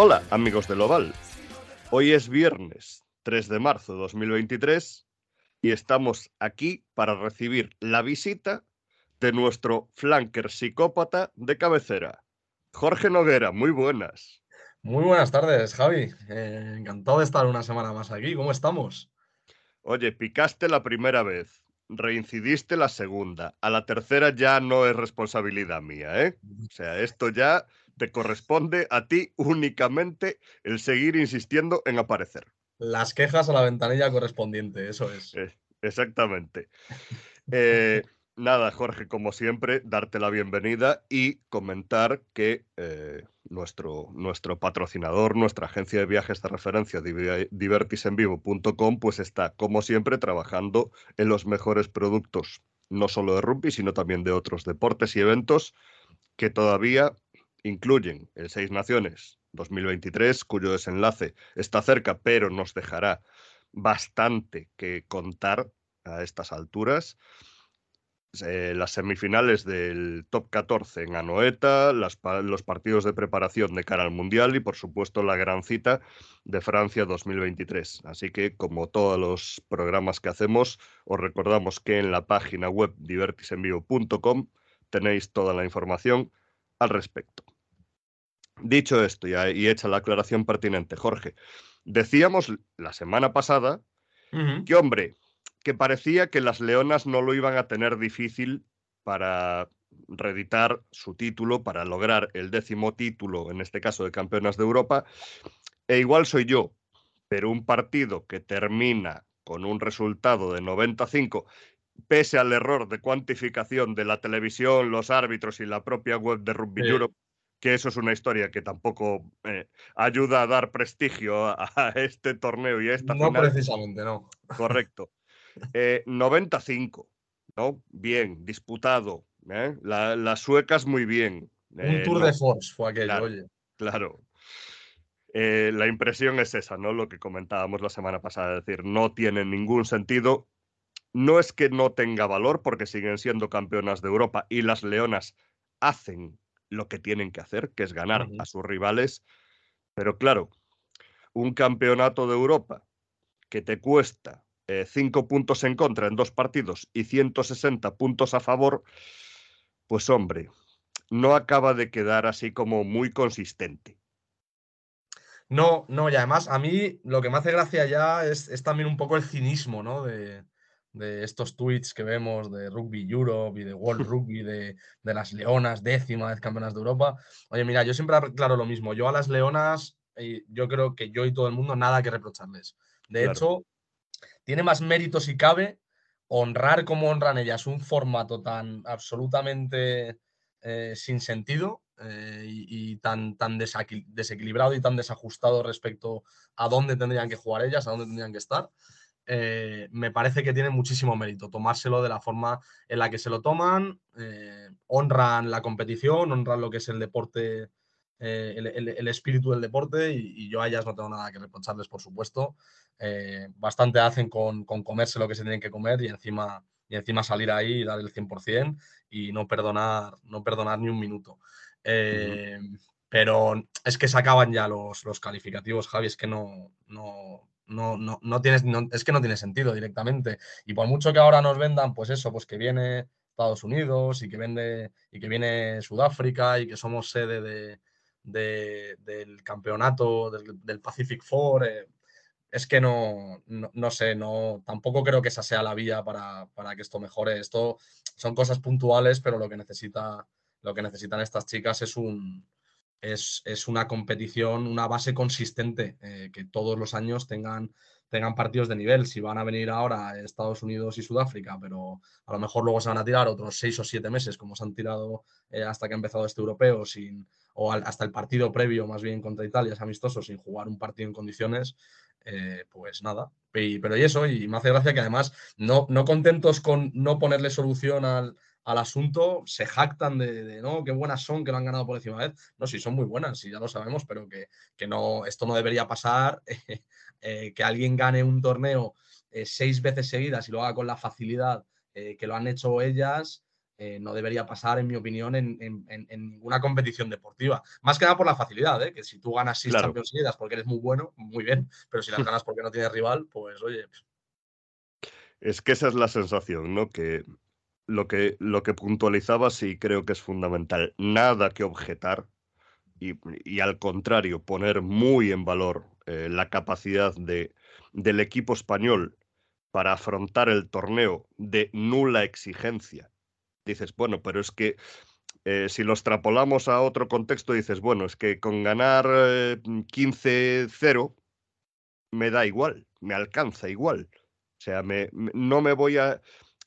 Hola, amigos del Oval. Hoy es viernes 3 de marzo de 2023 y estamos aquí para recibir la visita de nuestro flanker psicópata de cabecera, Jorge Noguera. Muy buenas. Muy buenas tardes, Javi. Eh, encantado de estar una semana más aquí. ¿Cómo estamos? Oye, picaste la primera vez, reincidiste la segunda, a la tercera ya no es responsabilidad mía, ¿eh? O sea, esto ya te corresponde a ti únicamente el seguir insistiendo en aparecer. Las quejas a la ventanilla correspondiente, eso es. Exactamente. Eh, nada, Jorge, como siempre, darte la bienvenida y comentar que eh, nuestro, nuestro patrocinador, nuestra agencia de viajes de referencia, divertisenvivo.com, pues está, como siempre, trabajando en los mejores productos, no solo de rugby, sino también de otros deportes y eventos que todavía incluyen el Seis Naciones 2023, cuyo desenlace está cerca, pero nos dejará bastante que contar a estas alturas. Eh, las semifinales del top 14 en Anoeta, los partidos de preparación de cara al Mundial y, por supuesto, la gran cita de Francia 2023. Así que, como todos los programas que hacemos, os recordamos que en la página web divertisenvivo.com tenéis toda la información al respecto. Dicho esto y, hecha la aclaración pertinente, Jorge, decíamos la semana pasada que, hombre, que parecía que las Leonas no lo iban a tener difícil para reeditar su título, para lograr el décimo título, en este caso de campeonas de Europa. E igual soy yo, pero un partido que termina con un resultado de 95, pese al error de cuantificación de la televisión, los árbitros y la propia web de Rugby Sí. Europe, que eso es una historia que tampoco eh, ayuda a dar prestigio a, a este torneo y a esta No final. precisamente, no. Correcto. Eh, 95, ¿no? Bien, disputado. ¿eh? La- las suecas muy bien. Un Eh, tour no- de force fue aquello, claro. oye. Claro. Eh, la impresión es esa, ¿no? Lo que comentábamos la semana pasada, es decir, no tiene ningún sentido. No es que no tenga valor, porque siguen siendo campeonas de Europa y las leonas hacen lo que tienen que hacer, que es ganar a sus rivales. Pero claro, un campeonato de Europa que te cuesta eh, cinco puntos en contra en dos partidos y 160 puntos a favor, pues hombre, no acaba de quedar así como muy consistente. No, no, y además a mí lo que me hace gracia ya es, es también un poco el cinismo, ¿no? De, de estos tweets que vemos de Rugby Europe y de World Rugby, de, de las Leonas, décima vez campeonas de Europa. Oye, mira, yo siempre aclaro lo mismo. Yo a las Leonas, eh, yo creo que yo y todo el mundo nada que reprocharles. De Claro. hecho, tiene más mérito si cabe honrar como honran ellas un formato tan absolutamente eh, sin sentido eh, y, y tan, tan desequil- desequilibrado y tan desajustado respecto a dónde tendrían que jugar ellas, a dónde tendrían que estar. Eh, me parece que tiene muchísimo mérito tomárselo de la forma en la que se lo toman, eh, honran la competición, honran lo que es el deporte, eh, el, el- el espíritu del deporte y, y yo a ellas no tengo nada que reprocharles, por supuesto. Bastante hacen con, con comerse lo que se tienen que comer y encima, y encima salir ahí y dar el 100% y no perdonar, no perdonar ni un minuto. Pero es que se acaban ya los, los calificativos, Javi, es que no, no, no, no, no tienes, no- es que no tiene sentido directamente. Y por mucho que ahora nos vendan, pues eso, pues que viene Estados Unidos y que vende y que viene Sudáfrica y que somos sede de, de- del campeonato del, del Pacific Four. eh, es que no, no, no sé, no, tampoco creo que esa sea la vía para, para que esto mejore. Esto son cosas puntuales, pero lo que necesita, lo que necesitan estas chicas es un es, es una competición, una base consistente, eh, que todos los años tengan, tengan partidos de nivel. Si van a venir ahora Estados Unidos y Sudáfrica, pero a lo mejor luego se van a tirar otros seis o siete meses, como se han tirado eh, hasta que ha empezado este europeo, sin, o hasta el partido previo, más bien contra Italia, es amistoso, sin jugar un partido en condiciones, eh, pues nada. pero y eso, y me hace gracia que además, no, no contentos con no ponerle solución al, asunto, se jactan de, no, qué buenas son, que lo han ganado por décima vez. No, sí, son muy buenas, sí, ya lo sabemos, pero que, que no, esto no debería pasar. Eh, que alguien gane un torneo eh, seis veces seguidas y lo haga con la facilidad eh, que lo han hecho ellas, no debería pasar, en mi opinión, en, ninguna competición deportiva. Más que nada por la facilidad, que si tú ganas seis Champions seguidas porque eres muy bueno, muy bien, pero si las ganas porque no tienes rival, pues oye. Es que esa es la sensación, ¿no? Que lo que, lo que puntualizaba sí creo que es fundamental. Nada que objetar y, y al contrario, poner muy en valor eh, la capacidad de, del equipo español para afrontar el torneo de nula exigencia. Dices, bueno, pero es que eh, si lo extrapolamos a otro contexto, dices, bueno, es que con ganar 15-0 eh, me da igual, me alcanza igual. O sea, me, no me voy a,